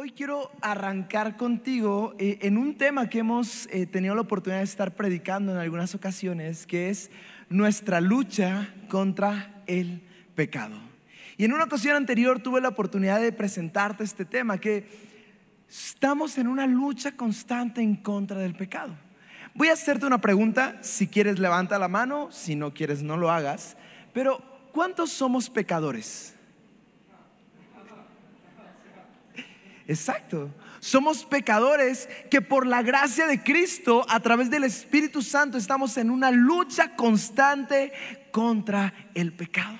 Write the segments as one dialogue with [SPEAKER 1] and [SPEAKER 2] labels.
[SPEAKER 1] Hoy quiero arrancar contigo eh, en un tema que hemos eh, tenido la oportunidad de estar predicando en algunas ocasiones, que es nuestra lucha contra el pecado. Y en una ocasión anterior tuve la oportunidad de presentarte este tema, que estamos en una lucha constante en contra del pecado. Voy a hacerte una pregunta, si quieres levanta la mano, si no quieres no lo hagas, pero ¿cuántos somos pecadores? Exacto. Somos pecadores que por la gracia de Cristo, a través del Espíritu Santo, estamos en una lucha constante contra el pecado.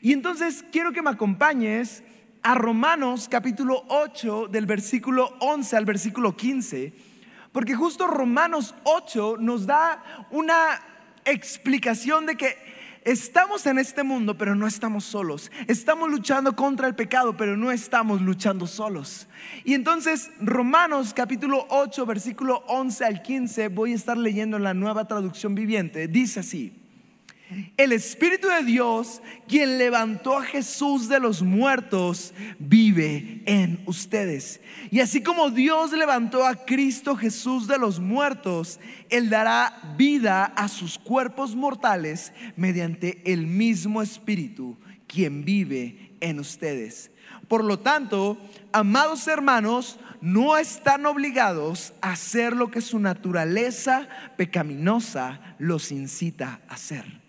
[SPEAKER 1] Y entonces quiero que me acompañes a Romanos capítulo 8 del versículo 11 al versículo 15, porque justo Romanos 8 nos da una explicación de que Estamos en este mundo, pero no estamos solos. Estamos luchando contra el pecado, pero no estamos luchando solos. Y entonces, Romanos capítulo 8, versículo 11 al 15, voy a estar leyendo la nueva traducción viviente. Dice así. El Espíritu de Dios, quien levantó a Jesús de los muertos, vive en ustedes. Y así como Dios levantó a Cristo Jesús de los muertos, Él dará vida a sus cuerpos mortales mediante el mismo Espíritu, quien vive en ustedes. Por lo tanto, amados hermanos, no están obligados a hacer lo que su naturaleza pecaminosa los incita a hacer.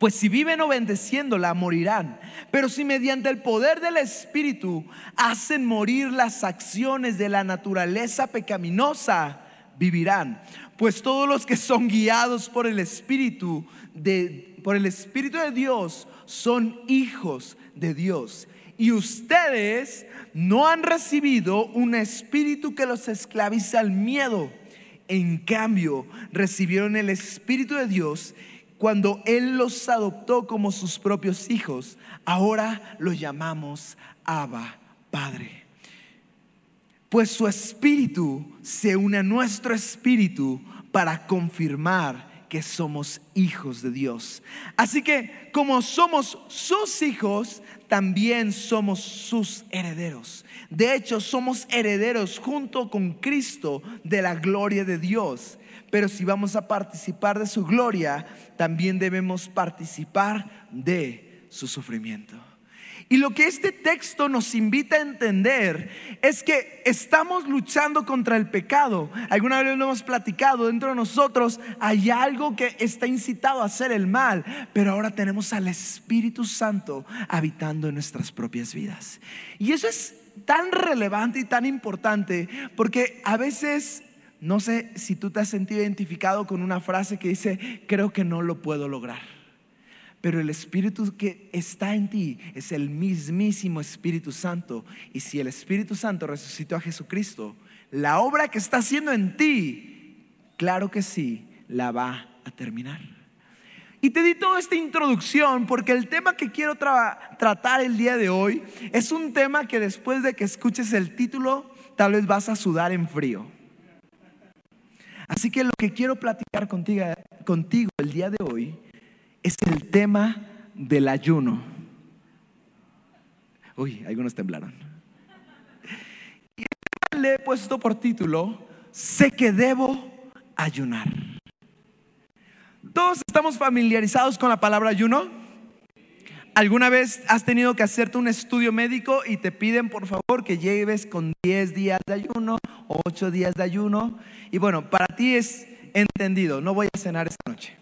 [SPEAKER 1] Pues si viven obedeciéndola, morirán. Pero si mediante el poder del Espíritu hacen morir las acciones de la naturaleza pecaminosa, vivirán. Pues todos los que son guiados por el Espíritu de, por el Espíritu de Dios son hijos de Dios. Y ustedes no han recibido un espíritu que los esclavice al miedo. En cambio, recibieron el Espíritu de Dios cuando Él los adoptó como sus propios hijos, ahora los llamamos Abba, Padre. Pues su espíritu se une a nuestro espíritu para confirmar que somos hijos de Dios. Así que como somos sus hijos, también somos sus herederos. De hecho, somos herederos junto con Cristo de la gloria de Dios pero si vamos a participar de su gloria, también debemos participar de su sufrimiento. Y lo que este texto nos invita a entender es que estamos luchando contra el pecado. Alguna vez lo hemos platicado, dentro de nosotros hay algo que está incitado a hacer el mal, pero ahora tenemos al Espíritu Santo habitando en nuestras propias vidas. Y eso es tan relevante y tan importante porque a veces no sé si tú te has sentido identificado con una frase que dice, creo que no lo puedo lograr. Pero el Espíritu que está en ti es el mismísimo Espíritu Santo. Y si el Espíritu Santo resucitó a Jesucristo, la obra que está haciendo en ti, claro que sí, la va a terminar. Y te di toda esta introducción porque el tema que quiero tratar el día de hoy es un tema que después de que escuches el título, tal vez vas a sudar en frío. Así que lo que quiero platicar contigo, contigo el día de hoy es el tema del ayuno. Uy, algunos temblaron. Y le he puesto por título, sé que debo ayunar. Todos estamos familiarizados con la palabra ayuno. ¿Alguna vez has tenido que hacerte un estudio médico y te piden por favor que lleves con 10 días de ayuno o 8 días de ayuno? Y bueno, para ti es entendido, no voy a cenar esta noche.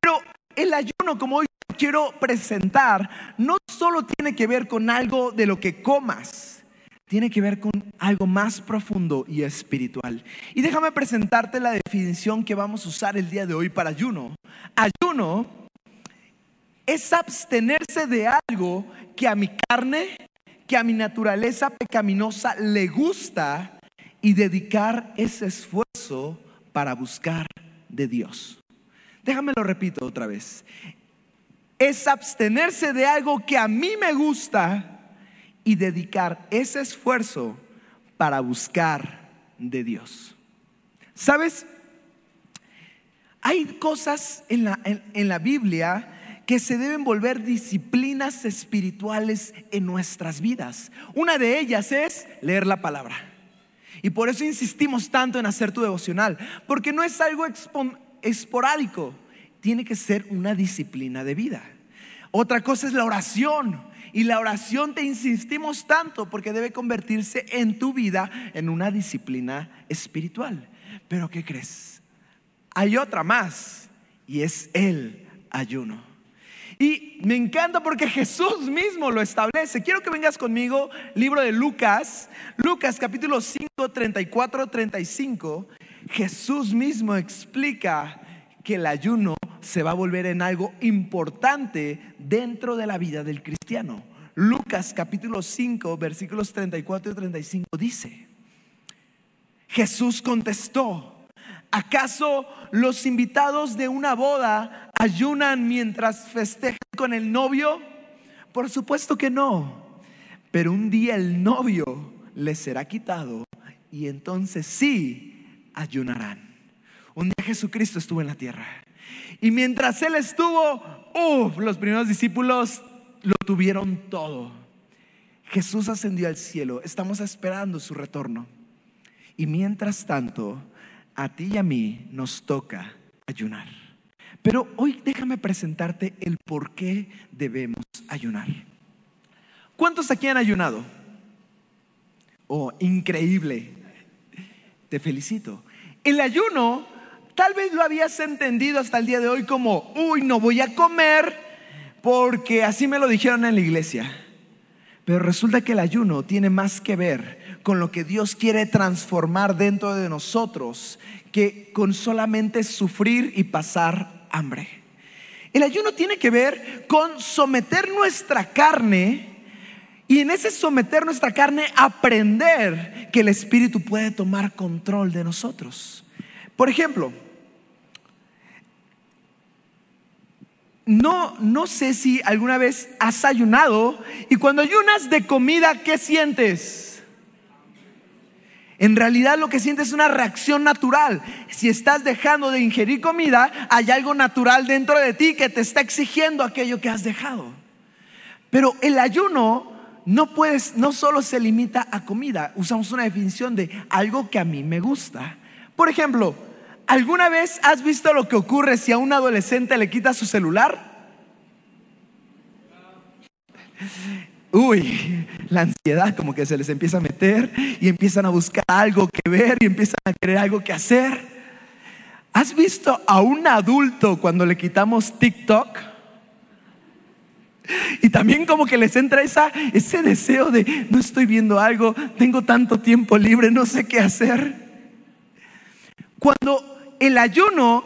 [SPEAKER 1] Pero el ayuno, como hoy quiero presentar, no solo tiene que ver con algo de lo que comas, tiene que ver con algo más profundo y espiritual. Y déjame presentarte la definición que vamos a usar el día de hoy para ayuno. Ayuno es abstenerse de algo que a mi carne, que a mi naturaleza pecaminosa le gusta y dedicar ese esfuerzo para buscar de Dios. Déjame lo repito otra vez. Es abstenerse de algo que a mí me gusta y dedicar ese esfuerzo para buscar de Dios. ¿Sabes? Hay cosas en la, en la Biblia que se deben volver disciplinas espirituales en nuestras vidas. Una de ellas es leer la palabra. Y por eso insistimos tanto en hacer tu devocional, porque no es algo esporádico, tiene que ser una disciplina de vida. Otra cosa es la oración. Y la oración te insistimos tanto porque debe convertirse en tu vida en una disciplina espiritual. Pero ¿qué crees? Hay otra más y es el ayuno. Y me encanta porque Jesús mismo lo establece. Quiero que vengas conmigo, libro de Lucas, Lucas capítulo 5, 34, 35. Jesús mismo explica que el ayuno se va a volver en algo importante dentro de la vida del cristiano. Lucas capítulo 5, versículos 34 y 35 dice, Jesús contestó, ¿Acaso los invitados de una boda ayunan mientras festejan con el novio? Por supuesto que no. Pero un día el novio les será quitado y entonces sí ayunarán. Un día Jesucristo estuvo en la tierra. Y mientras Él estuvo, los primeros discípulos lo tuvieron todo. Jesús ascendió al cielo. Estamos esperando su retorno. Y mientras tanto, a ti y a mí nos toca ayunar. Pero hoy déjame presentarte el por qué debemos ayunar. ¿Cuántos aquí han ayunado? Oh, increíble. Te felicito. El ayuno tal vez lo habías entendido hasta el día de hoy como, uy, no voy a comer porque así me lo dijeron en la iglesia. Pero resulta que el ayuno tiene más que ver con lo que Dios quiere transformar dentro de nosotros que con solamente sufrir y pasar hambre. El ayuno tiene que ver con someter nuestra carne y en ese someter nuestra carne aprender que el Espíritu puede tomar control de nosotros. Por ejemplo, no, no sé si alguna vez has ayunado y cuando ayunas de comida, ¿qué sientes? En realidad lo que sientes es una reacción natural. Si estás dejando de ingerir comida, hay algo natural dentro de ti que te está exigiendo aquello que has dejado. Pero el ayuno no puedes, no solo se limita a comida. Usamos una definición de algo que a mí me gusta. Por ejemplo, ¿alguna vez has visto lo que ocurre si a un adolescente le quitas su celular? uy, la ansiedad como que se les empieza a meter y empiezan a buscar algo que ver y empiezan a querer algo que hacer. ¿Has visto a un adulto cuando le quitamos TikTok? Y también como que les entra esa, ese deseo de, no estoy viendo algo, tengo tanto tiempo libre, no sé qué hacer. Cuando el ayuno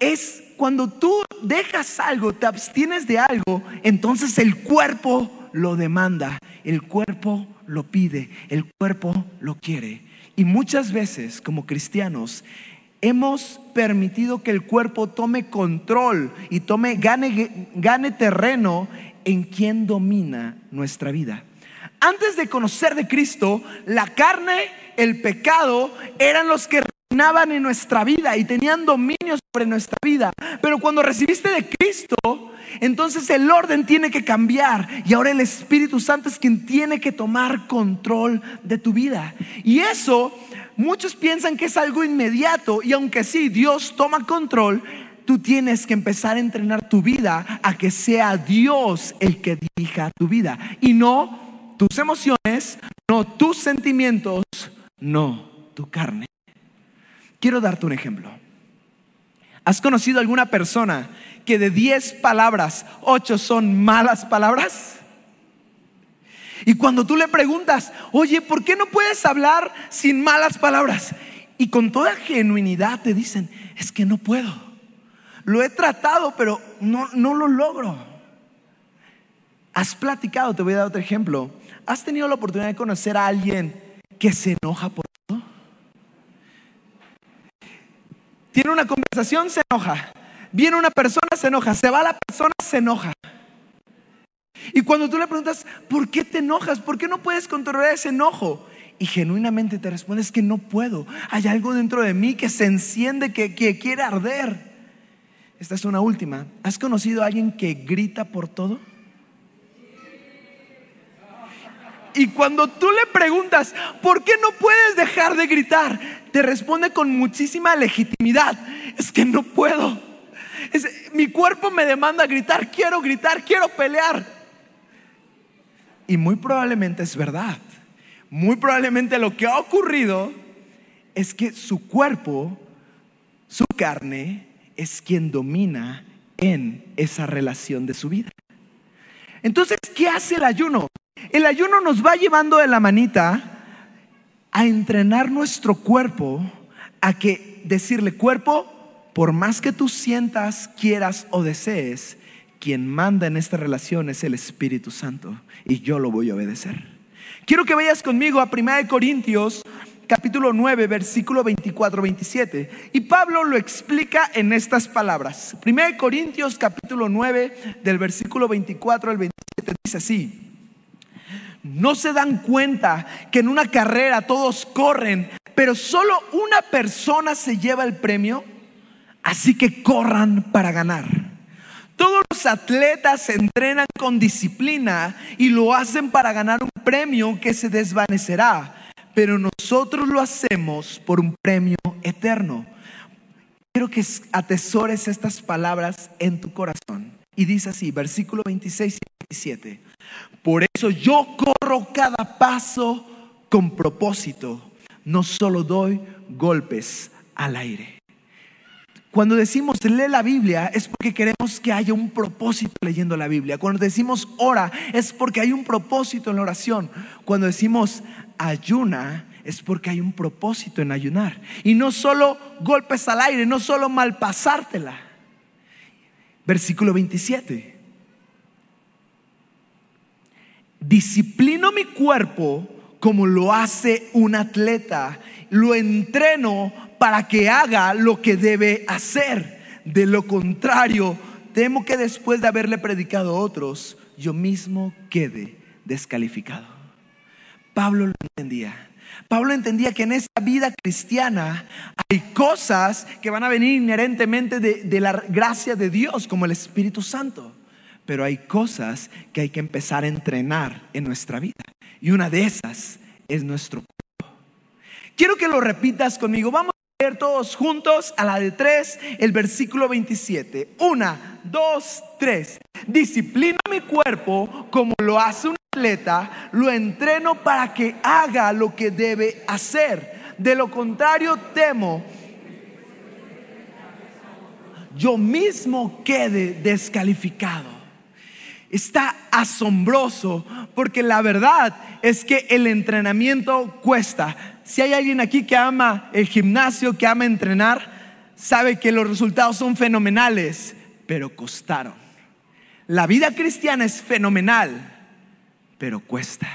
[SPEAKER 1] es cuando tú dejas algo, te abstienes de algo, entonces el cuerpo lo demanda, el cuerpo lo pide, el cuerpo lo quiere. Y muchas veces como cristianos hemos permitido que el cuerpo tome control y tome gane, gane terreno en quien domina nuestra vida. Antes de conocer de Cristo, la carne, el pecado eran los que reinaban en nuestra vida y tenían dominio sobre nuestra vida. Pero cuando recibiste de Cristo, entonces el orden tiene que cambiar y ahora el Espíritu Santo es quien tiene que tomar control de tu vida. Y eso muchos piensan que es algo inmediato y aunque sí, Dios toma control, tú tienes que empezar a entrenar tu vida a que sea Dios el que dirija tu vida y no tus emociones, no tus sentimientos, no tu carne. Quiero darte un ejemplo. ¿Has conocido alguna persona que de 10 palabras, 8 son malas palabras? Y cuando tú le preguntas, oye, ¿por qué no puedes hablar sin malas palabras? Y con toda genuinidad te dicen, es que no puedo. Lo he tratado, pero no, no lo logro. Has platicado, te voy a dar otro ejemplo. ¿Has tenido la oportunidad de conocer a alguien que se enoja por todo? Tiene una conversación, se enoja. Viene una persona, se enoja. Se va la persona, se enoja. Y cuando tú le preguntas, ¿por qué te enojas? ¿Por qué no puedes controlar ese enojo? Y genuinamente te respondes que no puedo. Hay algo dentro de mí que se enciende, que, que quiere arder. Esta es una última. ¿Has conocido a alguien que grita por todo? Y cuando tú le preguntas, ¿por qué no puedes dejar de gritar? Te responde con muchísima legitimidad. Es que no puedo. mi cuerpo me demanda gritar, quiero gritar, quiero pelear. Y muy probablemente es verdad. Muy probablemente lo que ha ocurrido es que su cuerpo, su carne, es quien domina en esa relación de su vida. Entonces, ¿qué hace el ayuno? El ayuno nos va llevando de la manita a entrenar nuestro cuerpo a que decirle, cuerpo, por más que tú sientas, quieras o desees, quien manda en esta relación es el Espíritu Santo y yo lo voy a obedecer. Quiero que vayas conmigo a 1 Corintios capítulo 9, versículo 24, 27. Y Pablo lo explica en estas palabras. 1 Corintios capítulo 9 del versículo 24 al 27 dice así. No se dan cuenta que en una carrera todos corren, pero solo una persona se lleva el premio. Así que corran para ganar. Todos los atletas se entrenan con disciplina y lo hacen para ganar un premio que se desvanecerá, pero nosotros lo hacemos por un premio eterno. Quiero que atesores estas palabras en tu corazón. Y dice así, versículo 26 y 27. Por eso yo corro cada paso con propósito, no solo doy golpes al aire. Cuando decimos lee la Biblia es porque queremos que haya un propósito leyendo la Biblia. Cuando decimos ora es porque hay un propósito en la oración. Cuando decimos ayuna es porque hay un propósito en ayunar. Y no solo golpes al aire, no solo malpasártela. Versículo 27. disciplino mi cuerpo como lo hace un atleta, lo entreno para que haga lo que debe hacer. De lo contrario, temo que después de haberle predicado a otros, yo mismo quede descalificado. Pablo lo entendía. Pablo entendía que en esta vida cristiana hay cosas que van a venir inherentemente de, de la gracia de Dios, como el Espíritu Santo. Pero hay cosas que hay que empezar a entrenar en nuestra vida. Y una de esas es nuestro cuerpo. Quiero que lo repitas conmigo. Vamos a leer todos juntos a la de tres, el versículo 27. Una, dos, tres. Disciplina mi cuerpo como lo hace un atleta, lo entreno para que haga lo que debe hacer. De lo contrario, temo yo mismo quede descalificado está asombroso porque la verdad es que el entrenamiento cuesta. Si hay alguien aquí que ama el gimnasio, que ama entrenar, sabe que los resultados son fenomenales, pero costaron. La vida cristiana es fenomenal, pero cuesta.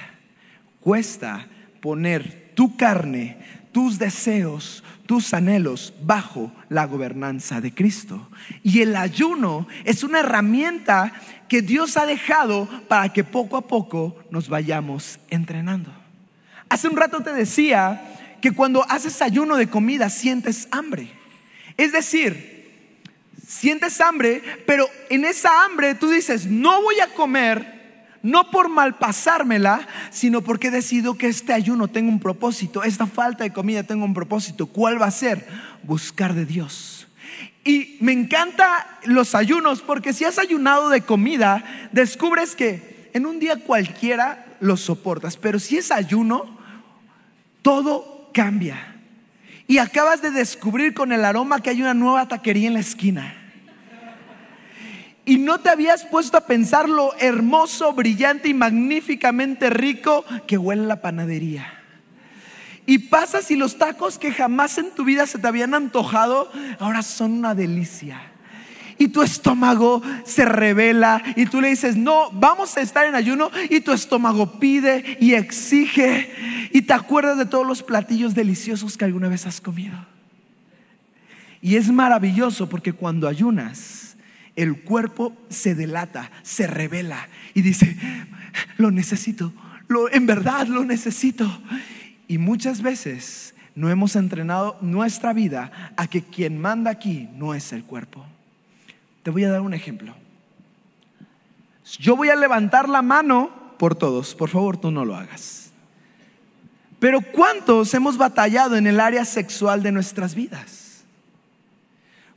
[SPEAKER 1] Cuesta poner tu carne, tus deseos, tus anhelos bajo la gobernanza de Cristo. Y el ayuno es una herramienta que Dios ha dejado para que poco a poco nos vayamos entrenando. Hace un rato te decía que cuando haces ayuno de comida sientes hambre. Es decir, sientes hambre, pero en esa hambre tú dices, no voy a comer no por malpasármela, sino porque he decidido que este ayuno tenga un propósito, esta falta de comida tenga un propósito. ¿Cuál va a ser? Buscar de Dios. Y me encanta los ayunos porque si has ayunado de comida, descubres que en un día cualquiera lo soportas, pero si es ayuno, todo cambia. Y acabas de descubrir con el aroma que hay una nueva taquería en la esquina. Y no te habías puesto a pensar lo hermoso, brillante y magníficamente rico que huele la panadería. Y pasas y los tacos que jamás en tu vida se te habían antojado, ahora son una delicia. Y tu estómago se revela y tú le dices, no, vamos a estar en ayuno. Y tu estómago pide y exige y te acuerdas de todos los platillos deliciosos que alguna vez has comido. Y es maravilloso porque cuando ayunas, el cuerpo se delata, se revela y dice, lo necesito, lo, en verdad lo necesito. Y muchas veces no hemos entrenado nuestra vida a que quien manda aquí no es el cuerpo. Te voy a dar un ejemplo. Yo voy a levantar la mano por todos. Por favor, tú no lo hagas. Pero ¿cuántos hemos batallado en el área sexual de nuestras vidas?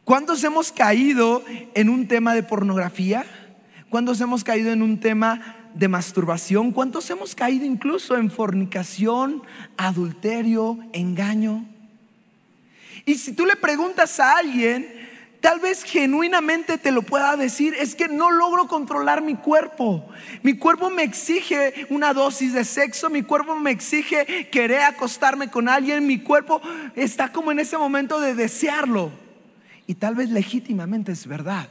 [SPEAKER 1] ¿Cuántos hemos caído en un tema de pornografía? ¿Cuántos hemos caído en un tema de masturbación? ¿Cuántos hemos caído incluso en fornicación, adulterio, engaño? Y si tú le preguntas a alguien, tal vez genuinamente te lo pueda decir, es que no logro controlar mi cuerpo. Mi cuerpo me exige una dosis de sexo, mi cuerpo me exige querer acostarme con alguien, mi cuerpo está como en ese momento de desearlo. Y tal vez legítimamente es verdad.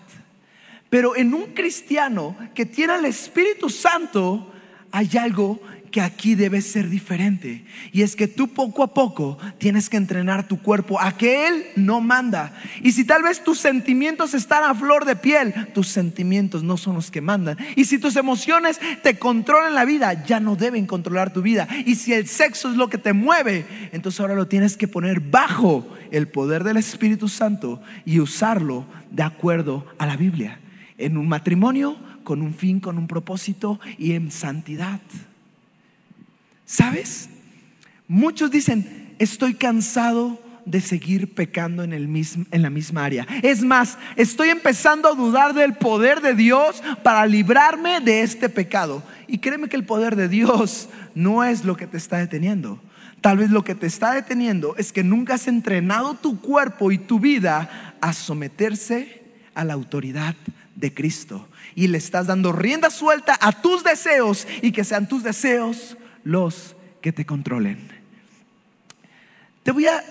[SPEAKER 1] Pero en un cristiano que tiene el Espíritu Santo hay algo que aquí debe ser diferente. Y es que tú poco a poco tienes que entrenar tu cuerpo a que Él no manda. Y si tal vez tus sentimientos están a flor de piel, tus sentimientos no son los que mandan. Y si tus emociones te controlan la vida, ya no deben controlar tu vida. Y si el sexo es lo que te mueve, entonces ahora lo tienes que poner bajo el poder del Espíritu Santo y usarlo de acuerdo a la Biblia. En un matrimonio, con un fin, con un propósito y en santidad. ¿Sabes? Muchos dicen, estoy cansado de seguir pecando en, el mismo, en la misma área. Es más, estoy empezando a dudar del poder de Dios para librarme de este pecado. Y créeme que el poder de Dios no es lo que te está deteniendo. Tal vez lo que te está deteniendo es que nunca has entrenado tu cuerpo y tu vida a someterse a la autoridad de Cristo. Y le estás dando rienda suelta a tus deseos y que sean tus deseos los que te controlen. Te voy a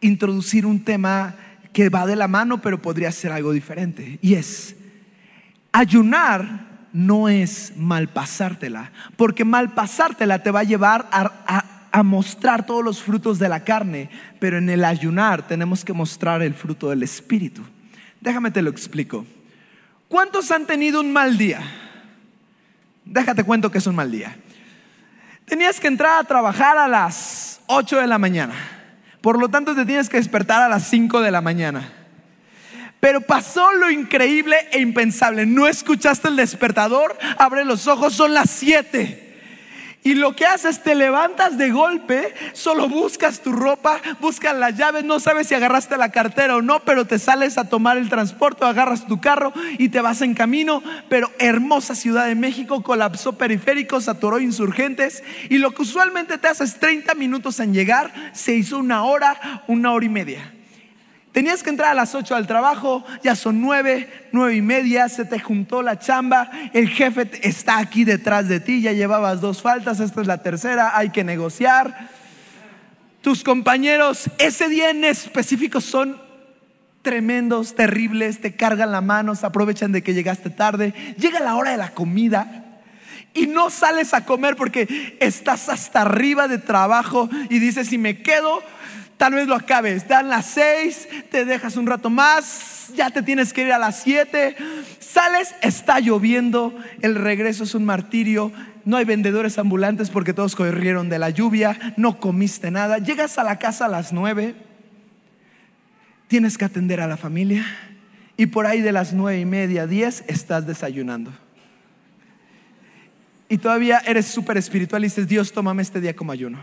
[SPEAKER 1] introducir un tema que va de la mano, pero podría ser algo diferente. Y es, ayunar no es malpasártela, porque malpasártela te va a llevar a, a, mostrar todos los frutos de la carne, pero en el ayunar tenemos que mostrar el fruto del Espíritu. Déjame te lo explico. ¿Cuántos han tenido un mal día? Déjate cuento que es un mal día. Tenías que entrar a trabajar a las 8 de la mañana. Por lo tanto, te tienes que despertar a las 5 de la mañana. Pero pasó lo increíble e impensable. No escuchaste el despertador, abre los ojos, son las 7. Y lo que haces, te levantas de golpe, solo buscas tu ropa, buscas las llaves, no sabes si agarraste la cartera o no, pero te sales a tomar el transporte, agarras tu carro y te vas en camino. Pero hermosa Ciudad de México, colapsó periféricos, saturó insurgentes y lo que usualmente te haces 30 minutos en llegar, se hizo una hora, una hora y media. Tenías que entrar a las 8 al trabajo, ya son 9, 9 y media, se te juntó la chamba, el jefe está aquí detrás de ti, ya llevabas dos faltas, esta es la tercera, hay que negociar. Tus compañeros ese día en específico son tremendos, terribles, te cargan la mano, se aprovechan de que llegaste tarde, llega la hora de la comida y no sales a comer porque estás hasta arriba de trabajo y dices, si me quedo, Tal vez lo acabes. Dan las seis, te dejas un rato más, ya te tienes que ir a las siete. Sales, está lloviendo, el regreso es un martirio. No hay vendedores ambulantes porque todos corrieron de la lluvia, no comiste nada. Llegas a la casa a las nueve, tienes que atender a la familia y por ahí de las nueve y media, diez, estás desayunando. Y todavía eres súper espiritual y dices, Dios, tómame este día como ayuno.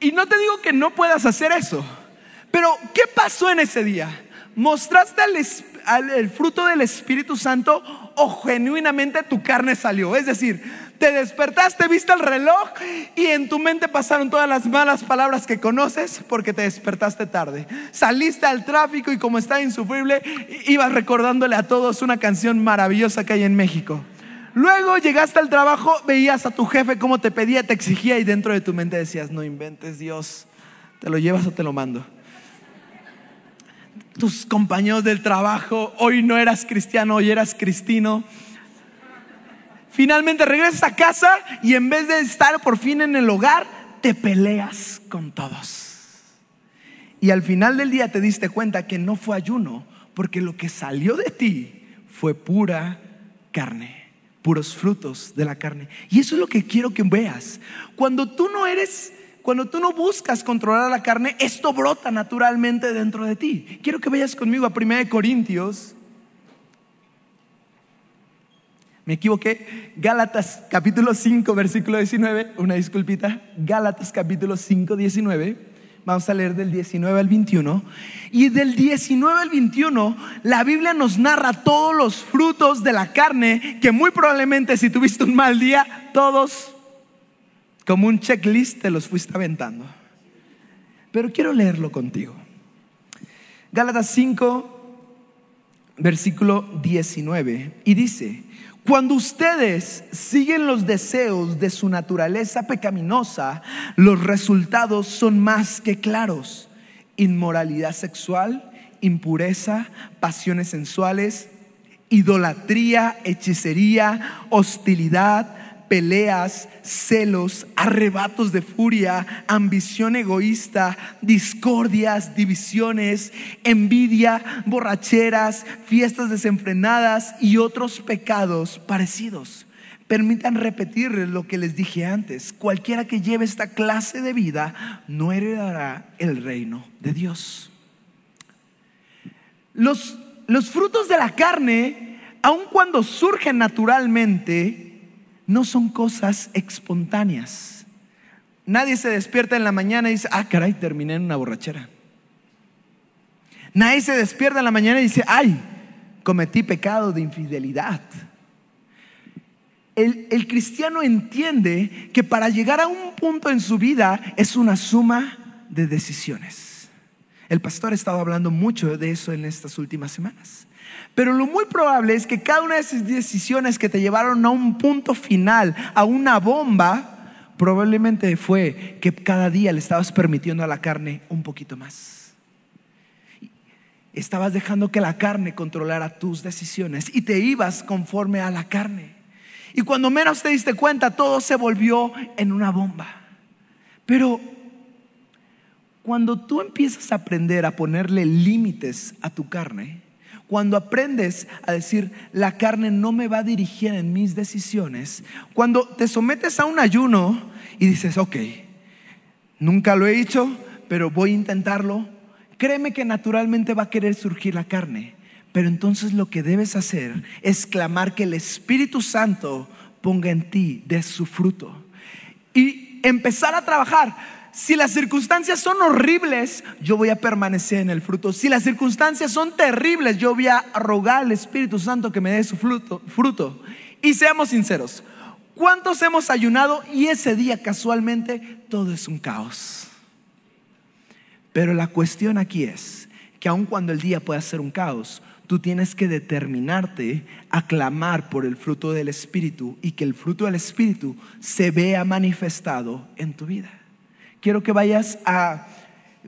[SPEAKER 1] Y no te digo que no puedas hacer eso, pero ¿qué pasó en ese día? ¿Mostraste el, fruto del Espíritu Santo o genuinamente tu carne salió? Es decir, te despertaste, viste el reloj y en tu mente pasaron todas las malas palabras que conoces porque te despertaste tarde. Saliste al tráfico y como está insufrible, ibas recordándole a todos una canción maravillosa que hay en México. Luego llegaste al trabajo, veías a tu jefe cómo te pedía, te exigía y dentro de tu mente decías, no inventes Dios, te lo llevas o te lo mando. Tus compañeros del trabajo, hoy no eras cristiano, hoy eras cristino. Finalmente regresas a casa y en vez de estar por fin en el hogar, te peleas con todos. Y al final del día te diste cuenta que no fue ayuno, porque lo que salió de ti fue pura carne puros frutos de la carne. Y eso es lo que quiero que veas. Cuando tú no eres, cuando tú no buscas controlar la carne, esto brota naturalmente dentro de ti. Quiero que vayas conmigo a 1 Corintios. Me equivoqué. Gálatas capítulo 5, versículo 19. Una disculpita. Gálatas capítulo 5, 19. Vamos a leer del 19 al 21. Y del 19 al 21, la Biblia nos narra todos los frutos de la carne que muy probablemente si tuviste un mal día, todos como un checklist te los fuiste aventando. Pero quiero leerlo contigo. Gálatas 5, versículo 19. Y dice, cuando ustedes siguen los deseos de su naturaleza pecaminosa, los resultados son más que claros. Inmoralidad sexual, impureza, pasiones sensuales, idolatría, hechicería, hostilidad peleas, celos, arrebatos de furia, ambición egoísta, discordias, divisiones, envidia, borracheras, fiestas desenfrenadas y otros pecados parecidos. Permitan repetir lo que les dije antes. Cualquiera que lleve esta clase de vida no heredará el reino de Dios. Los, los frutos de la carne, aun cuando surgen naturalmente, no son cosas espontáneas. Nadie se despierta en la mañana y dice, ah, caray, terminé en una borrachera. Nadie se despierta en la mañana y dice, ay, cometí pecado de infidelidad. El, cristiano entiende que para llegar a un punto en su vida es una suma de decisiones. El pastor ha estado hablando mucho de eso en estas últimas semanas. Pero lo muy probable es que cada una de esas decisiones que te llevaron a un punto final, a una bomba, probablemente fue que cada día le estabas permitiendo a la carne un poquito más. Estabas dejando que la carne controlara tus decisiones y te ibas conforme a la carne. Y cuando menos te diste cuenta, todo se volvió en una bomba. Pero cuando tú empiezas a aprender a ponerle límites a tu carne, cuando aprendes a decir, la carne no me va a dirigir en mis decisiones, cuando te sometes a un ayuno y dices, ok, nunca lo he hecho, pero voy a intentarlo, créeme que naturalmente va a querer surgir la carne. Pero entonces lo que debes hacer es clamar que el Espíritu Santo ponga en ti de su fruto y empezar a trabajar si las circunstancias son horribles, yo voy a permanecer en el fruto. Si las circunstancias son terribles, yo voy a rogar al Espíritu Santo que me dé su fruto. fruto. Y seamos sinceros, ¿cuántos hemos ayunado y ese día casualmente todo es un caos? Pero la cuestión aquí es que aun cuando el día pueda ser un caos, tú tienes que determinarte a clamar por el fruto del Espíritu y que el fruto del Espíritu se vea manifestado en tu vida quiero que vayas a,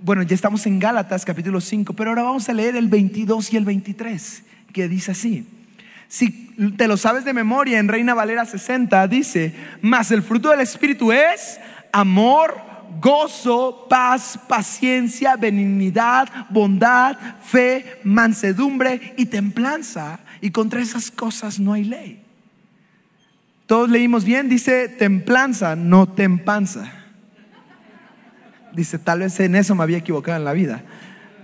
[SPEAKER 1] bueno, ya estamos en Gálatas capítulo 5, pero ahora vamos a leer el 22 y el 23, que dice así. Si te lo sabes de memoria, en Reina Valera 60 dice, mas el fruto del Espíritu es amor, gozo, paz, paciencia, benignidad, bondad, fe, mansedumbre y templanza. Y contra esas cosas no hay ley. Todos leímos bien, dice templanza, no tempanza. Dice, tal vez en eso me había equivocado en la vida.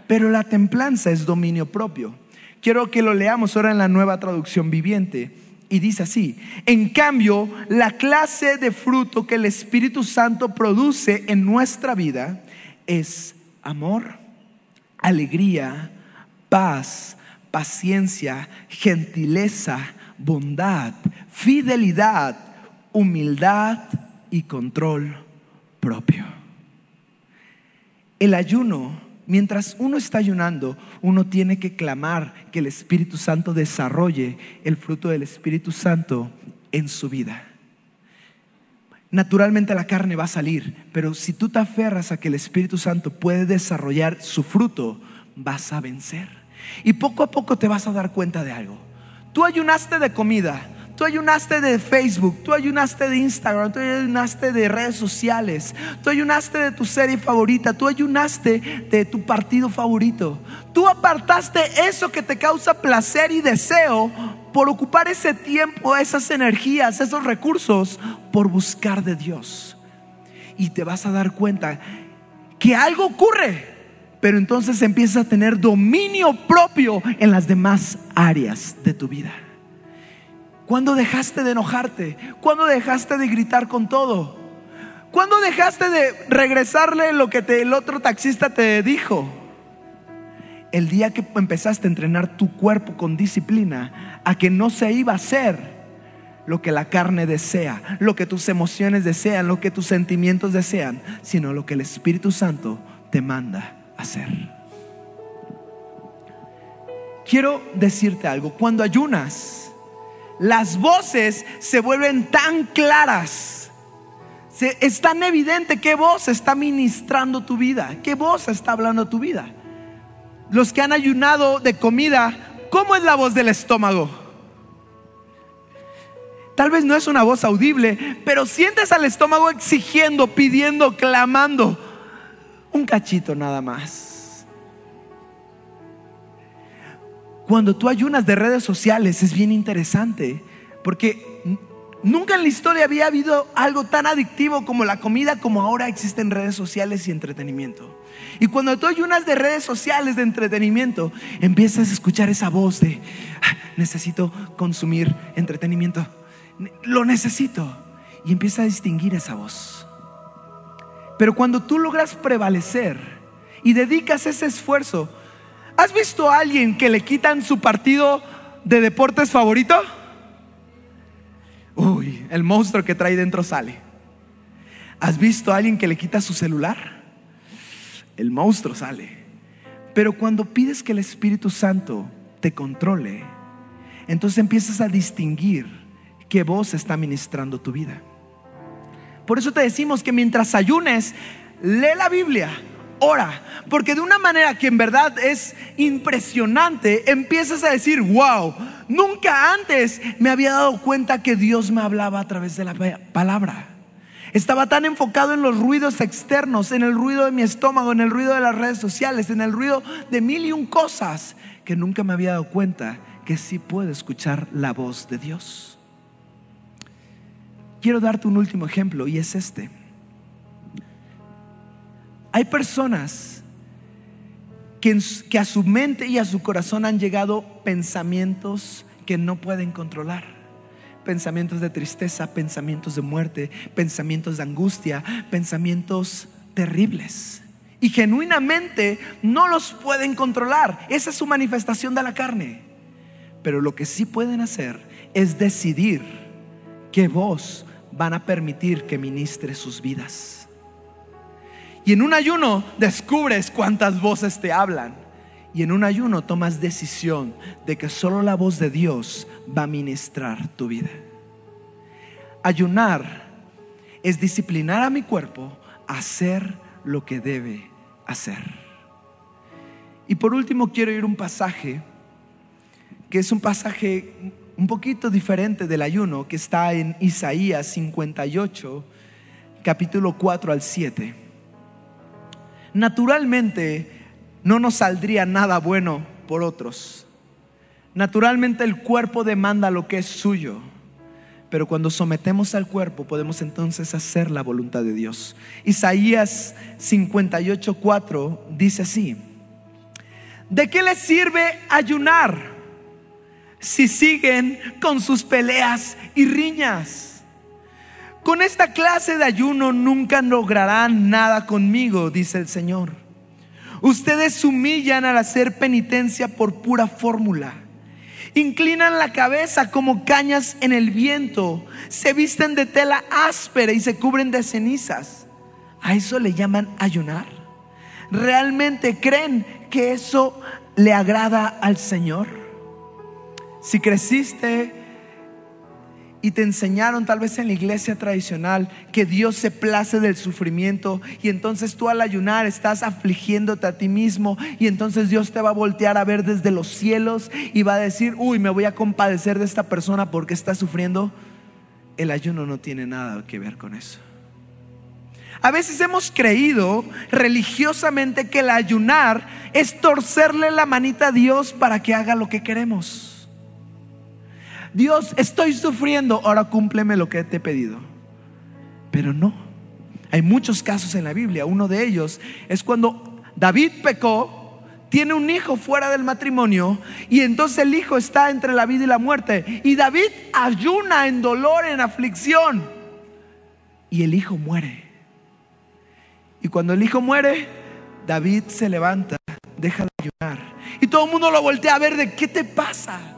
[SPEAKER 1] Pero la templanza es dominio propio. Quiero que lo leamos ahora en la nueva traducción viviente. Y dice así, en cambio, la clase de fruto que el Espíritu Santo produce en nuestra vida es amor, alegría, paz, paciencia, gentileza, bondad, fidelidad, humildad y control propio. El ayuno, mientras uno está ayunando, uno tiene que clamar que el Espíritu Santo desarrolle el fruto del Espíritu Santo en su vida. Naturalmente la carne va a salir, pero si tú te aferras a que el Espíritu Santo puede desarrollar su fruto, vas a vencer. Y poco a poco te vas a dar cuenta de algo. Tú ayunaste de comida, Tú ayunaste de Facebook, tú ayunaste de Instagram, tú ayunaste de redes sociales, tú ayunaste de tu serie favorita, tú ayunaste de tu partido favorito. Tú apartaste eso que te causa placer y deseo por ocupar ese tiempo, esas energías, esos recursos por buscar de Dios. y te vas a dar cuenta que algo ocurre, pero entonces empiezas a tener dominio propio en las demás áreas de tu vida. ¿Cuándo dejaste de enojarte? ¿Cuándo dejaste de gritar con todo? ¿Cuándo dejaste de regresarle lo que el otro taxista te dijo? El día que empezaste a entrenar tu cuerpo con disciplina a que no se iba a hacer lo que la carne desea, lo que tus emociones desean, lo que tus sentimientos desean, sino lo que el Espíritu Santo te manda hacer. Quiero decirte algo, cuando ayunas, las voces se vuelven tan claras, es tan evidente qué voz está ministrando tu vida, qué voz está hablando tu vida. Los que han ayunado de comida, ¿cómo es la voz del estómago? Tal vez no es una voz audible, pero sientes al estómago exigiendo, pidiendo, clamando. Un cachito nada más. Cuando tú ayunas de redes sociales es bien interesante, porque nunca en la historia había habido algo tan adictivo como la comida como ahora existen redes sociales y entretenimiento. Y cuando tú ayunas de redes sociales, de entretenimiento, empiezas a escuchar esa voz de, ah, necesito consumir entretenimiento lo necesito. Y empieza a distinguir esa voz. Pero cuando tú logras prevalecer y dedicas ese esfuerzo, ¿has visto a alguien que le quitan su partido de deportes favorito? Uy, el monstruo que trae dentro sale. ¿Has visto a alguien que le quita su celular? El monstruo sale. Pero cuando pides que el Espíritu Santo te controle, entonces empiezas a distinguir que vos está ministrando tu vida. Por eso te decimos que mientras ayunes, lee la Biblia, ora, porque de una manera que en verdad es impresionante, empiezas a decir, wow, nunca antes me había dado cuenta que Dios me hablaba a través de la palabra. Estaba tan enfocado en los ruidos externos, en el ruido de mi estómago, en el ruido de las redes sociales, en el ruido de mil y un cosas, que nunca me había dado cuenta que sí puedo escuchar la voz de Dios. Quiero darte un último ejemplo y es este. Hay personas que, a su mente y a su corazón han llegado pensamientos que no pueden controlar. Pensamientos de tristeza, pensamientos de muerte, pensamientos de angustia, pensamientos terribles. Y genuinamente no los pueden controlar. Esa es su manifestación de la carne. Pero lo que sí pueden hacer es decidir qué voz van a permitir que ministre sus vidas. Y en un ayuno descubres cuántas voces te hablan. Y en un ayuno tomas decisión de que solo la voz de Dios va a ministrar tu vida. Ayunar es disciplinar a mi cuerpo a hacer lo que debe hacer. Y por último quiero ir un pasaje que es un pasaje un poquito diferente del ayuno que está en Isaías 58, capítulo 4 al 7. Naturalmente no nos saldría nada bueno por otros. Naturalmente el cuerpo demanda lo que es suyo. Pero cuando sometemos al cuerpo podemos entonces hacer la voluntad de Dios. Isaías 58:4 dice así: ¿De qué le sirve ayunar? si siguen con sus peleas y riñas. Con esta clase de ayuno nunca lograrán nada conmigo, dice el Señor. Ustedes humillan al hacer penitencia por pura fórmula. Inclinan la cabeza como cañas en el viento. Se visten de tela áspera y se cubren de cenizas. ¿A eso le llaman ayunar? ¿Realmente creen que eso le agrada al Señor? Si creciste y te enseñaron tal vez en la iglesia tradicional que Dios se place del sufrimiento y entonces tú al ayunar estás afligiéndote a ti mismo y entonces Dios te va a voltear a ver desde los cielos y va a decir, uy, me voy a compadecer de esta persona porque está sufriendo. El ayuno no tiene nada que ver con eso. A veces hemos creído religiosamente que el ayunar es torcerle la manita a Dios para que haga lo que queremos. Dios, estoy sufriendo, ahora cúmpleme lo que te he pedido. Pero no, Hay muchos casos en la Biblia. Uno de ellos es cuando David pecó, tiene un hijo fuera del matrimonio y entonces el hijo está entre la vida y la muerte. Y David ayuna en dolor, en aflicción. Y el hijo muere. Y cuando el hijo muere, David se levanta, deja de ayunar. Y todo el mundo lo voltea a ver de qué te pasa.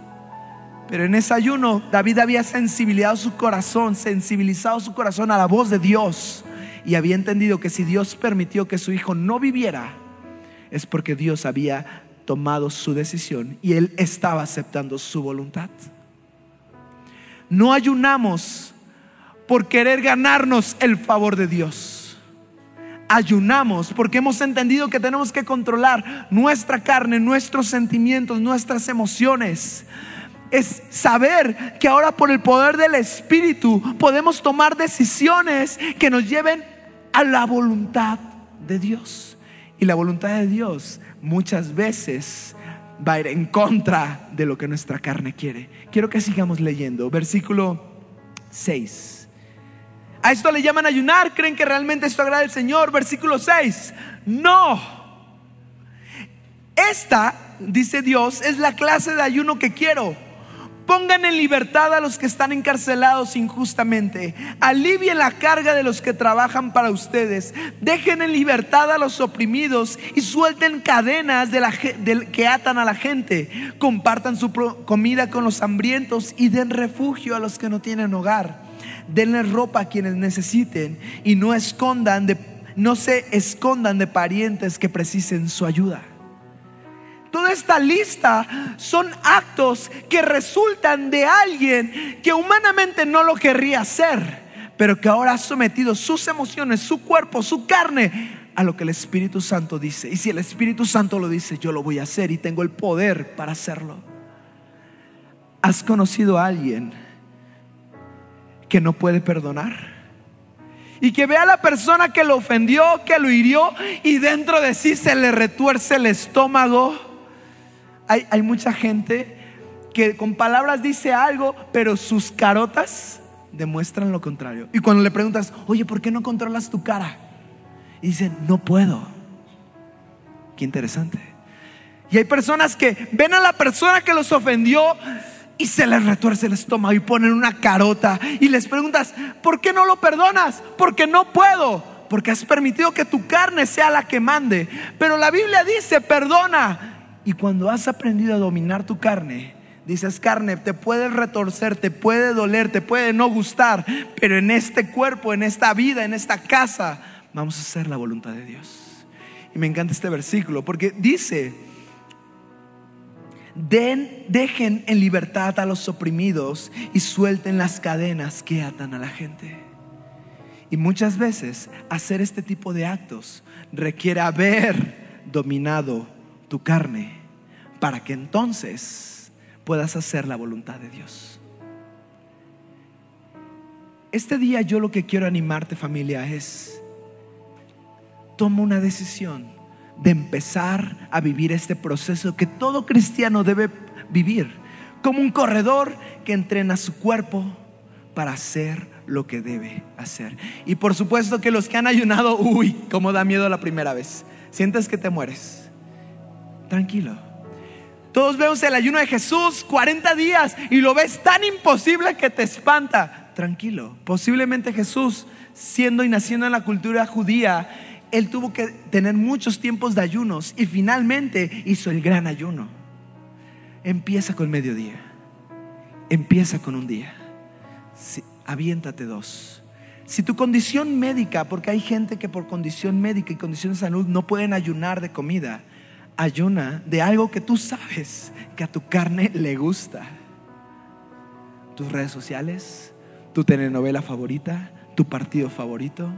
[SPEAKER 1] Pero en ese ayuno David había sensibilizado su corazón, sensibilizado su corazón a la voz de Dios y había entendido que si Dios permitió que su hijo no viviera, es porque Dios había tomado su decisión y él estaba aceptando su voluntad. No ayunamos por querer ganarnos el favor de Dios. Ayunamos porque hemos entendido que tenemos que controlar nuestra carne, nuestros sentimientos, nuestras emociones es saber que ahora por el poder del Espíritu podemos tomar decisiones que nos lleven a la voluntad de Dios. Y la voluntad de Dios muchas veces va a ir en contra de lo que nuestra carne quiere. Quiero que sigamos leyendo. Versículo 6. A esto le llaman ayunar. ¿Creen que realmente esto agrada al Señor? Versículo 6. No. Esta, dice Dios, es la clase de ayuno que quiero Pongan en libertad a los que están encarcelados injustamente. Alivien la carga de los que trabajan para ustedes. Dejen en libertad a los oprimidos y suelten cadenas de la, que atan a la gente. Compartan su comida con los hambrientos y den refugio a los que no tienen hogar. Denle ropa a quienes necesiten y no escondan de, no se escondan de parientes que precisen su ayuda. Toda esta lista son actos que resultan de alguien que humanamente no lo querría hacer, pero que ahora ha sometido sus emociones, su cuerpo, su carne a lo que el Espíritu Santo dice. Y si el Espíritu Santo lo dice, yo lo voy a hacer y tengo el poder para hacerlo. ¿Has conocido a alguien que no puede perdonar? y que vea a la persona que lo ofendió, que lo hirió y dentro de sí se le retuerce el estómago hay, mucha gente que con palabras dice algo, pero sus carotas demuestran lo contrario. Y cuando le preguntas, oye, ¿por qué no controlas tu cara? Y dicen, no puedo. Qué interesante. Y hay personas que ven a la persona que los ofendió y se les retuerce el estómago y ponen una carota y les preguntas, ¿por qué no lo perdonas? Porque no puedo, porque has permitido que tu carne sea la que mande. Pero la Biblia dice, perdona. Y cuando has aprendido a dominar tu carne, dices, carne, te puede retorcer, te puede doler, te puede no gustar, pero en este cuerpo, en esta vida, en esta casa, vamos a hacer la voluntad de Dios. Y me encanta este versículo porque dice, Den, dejen en libertad a los oprimidos y suelten las cadenas que atan a la gente. Y muchas veces hacer este tipo de actos requiere haber dominado tu carne para que entonces puedas hacer la voluntad de Dios. Este día yo lo que quiero animarte familia es, toma una decisión de empezar a vivir este proceso que todo cristiano debe vivir, como un corredor que entrena su cuerpo para hacer lo que debe hacer. Y por supuesto que los que han ayunado, uy, como da miedo la primera vez, sientes que te mueres tranquilo. Todos vemos el ayuno de Jesús, 40 días, y lo ves tan imposible que te espanta. Tranquilo, posiblemente Jesús, siendo y naciendo en la cultura judía, él tuvo que tener muchos tiempos de ayunos y finalmente hizo el gran ayuno. Empieza con mediodía, empieza con un día, aviéntate dos. Si tu condición médica, porque hay gente que por condición médica y condición de salud no pueden ayunar de comida, ayuna de algo que tú sabes que a tu carne le gusta. Tus redes sociales, tu telenovela favorita, tu partido favorito,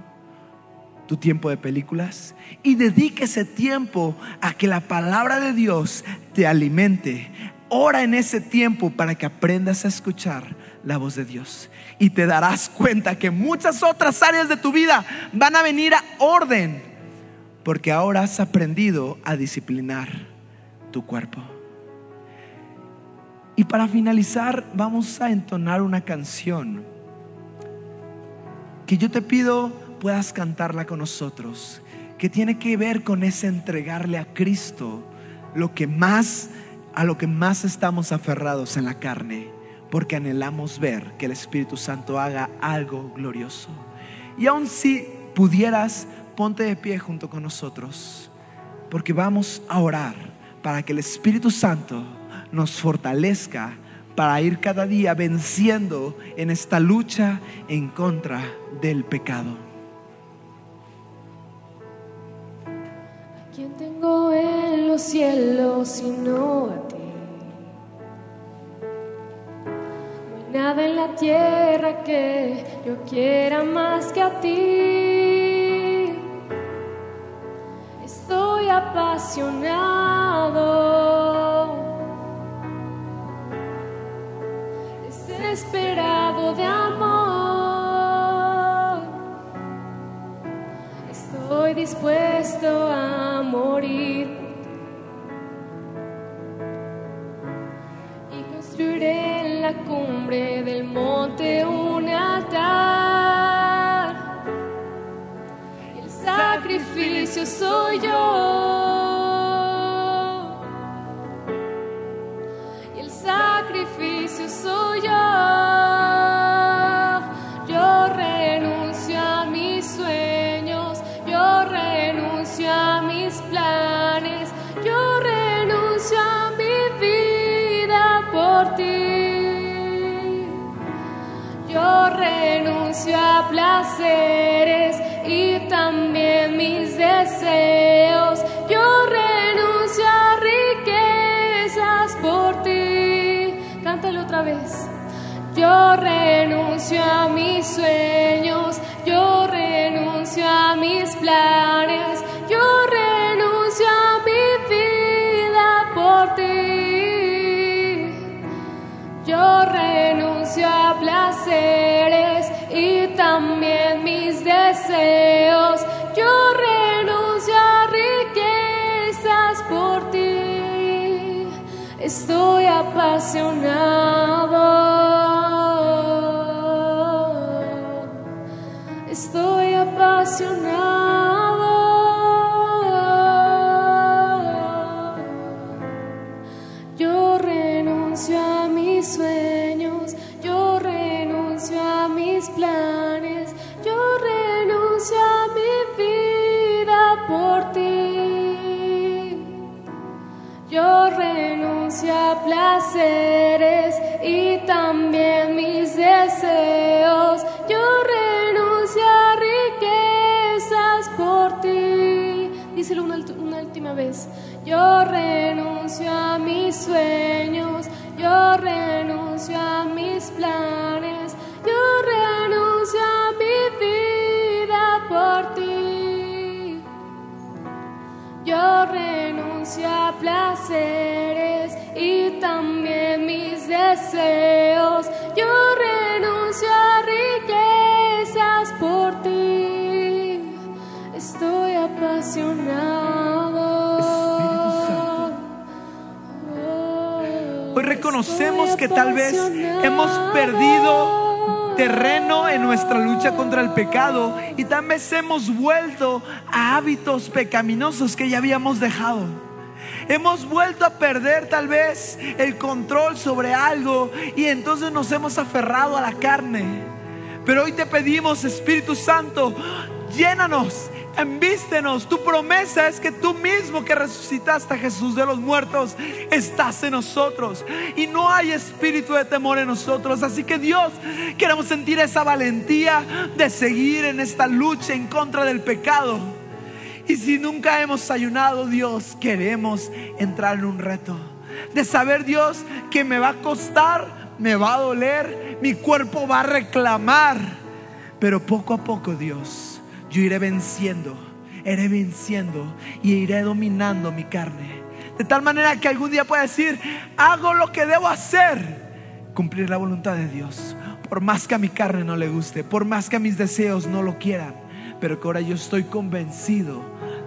[SPEAKER 1] tu tiempo de películas. Y dedique ese tiempo a que la palabra de Dios te alimente. Ora en ese tiempo para que aprendas a escuchar la voz de Dios. Y te darás cuenta que muchas otras áreas de tu vida van a venir a orden porque ahora has aprendido a disciplinar tu cuerpo. Y para finalizar, vamos a entonar una canción que yo te pido puedas cantarla con nosotros, que tiene que ver con ese entregarle a Cristo lo que más a lo que más estamos aferrados en la carne, porque anhelamos ver que el Espíritu Santo haga algo glorioso. Y aun si pudieras, ponte de pie junto con nosotros, porque vamos a orar para que el Espíritu Santo nos fortalezca para ir cada día venciendo en esta lucha en contra del pecado.
[SPEAKER 2] ¿A quién tengo en los cielos sino a ti? No hay nada en la tierra que yo quiera más que a ti. Apasionado, desesperado de amor. Estoy dispuesto a morir. Y construiré la cumbre del monte sacrificio soy yo. Y el sacrificio soy yo. Yo renuncio a mis sueños, yo renuncio a mis planes, yo renuncio a mi vida por ti. Yo renuncio a placeres y también mis deseos. Yo renuncio a riquezas por ti. Cántalo otra vez. Yo renuncio a mis sueños, yo renuncio a mis planes, yo renuncio a mi vida por ti. Yo renuncio a placeres también mis deseos. Yo renuncio a riquezas por ti. Estoy apasionado. Yo renuncio a mi vida por ti. Yo renuncio a placeres y también mis deseos. Yo renuncio a riquezas por ti. Díselo una última vez. Yo renuncio a mis sueños. Yo renuncio a mis planes. Mi vida por ti. Yo renuncio a placeres y también mis deseos. Yo renuncio a riquezas por ti. Estoy apasionado.
[SPEAKER 1] Hoy reconocemos que tal vez hemos perdido terreno en nuestra lucha contra el pecado y tal vez hemos vuelto a hábitos pecaminosos que ya habíamos dejado. Hemos vuelto a perder tal vez el control sobre algo y entonces nos hemos aferrado a la carne. Pero hoy te pedimos, Espíritu Santo, llénanos, envístenos. Tu promesa es que tú mismo que resucitaste a Jesús de los muertos, estás en nosotros. Y no hay espíritu de temor en nosotros. Así que Dios, queremos sentir esa valentía de seguir en esta lucha en contra del pecado. Y si nunca hemos ayunado, Dios, queremos entrar en un reto. De saber, Dios, que me va a costar, me va a doler, mi cuerpo va a reclamar. Pero poco a poco, Dios, yo iré venciendo, iré venciendo y iré dominando mi carne. De tal manera que algún día pueda decir, hago lo que debo hacer, cumplir la voluntad de Dios. Por más que a mi carne no le guste, por más que a mis deseos no lo quieran, pero que ahora yo estoy convencido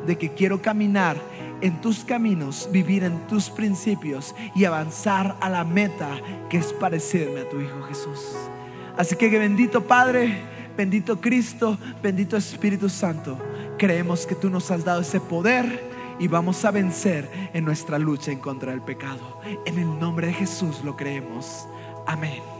[SPEAKER 1] de que quiero caminar en tus caminos, vivir en tus principios y avanzar a la meta que es parecerme a tu Hijo Jesús. Así que bendito Padre, bendito Cristo, bendito Espíritu Santo. Creemos que tú nos has dado ese poder y vamos a vencer en nuestra lucha en contra del pecado. En el nombre de Jesús lo creemos. Amén.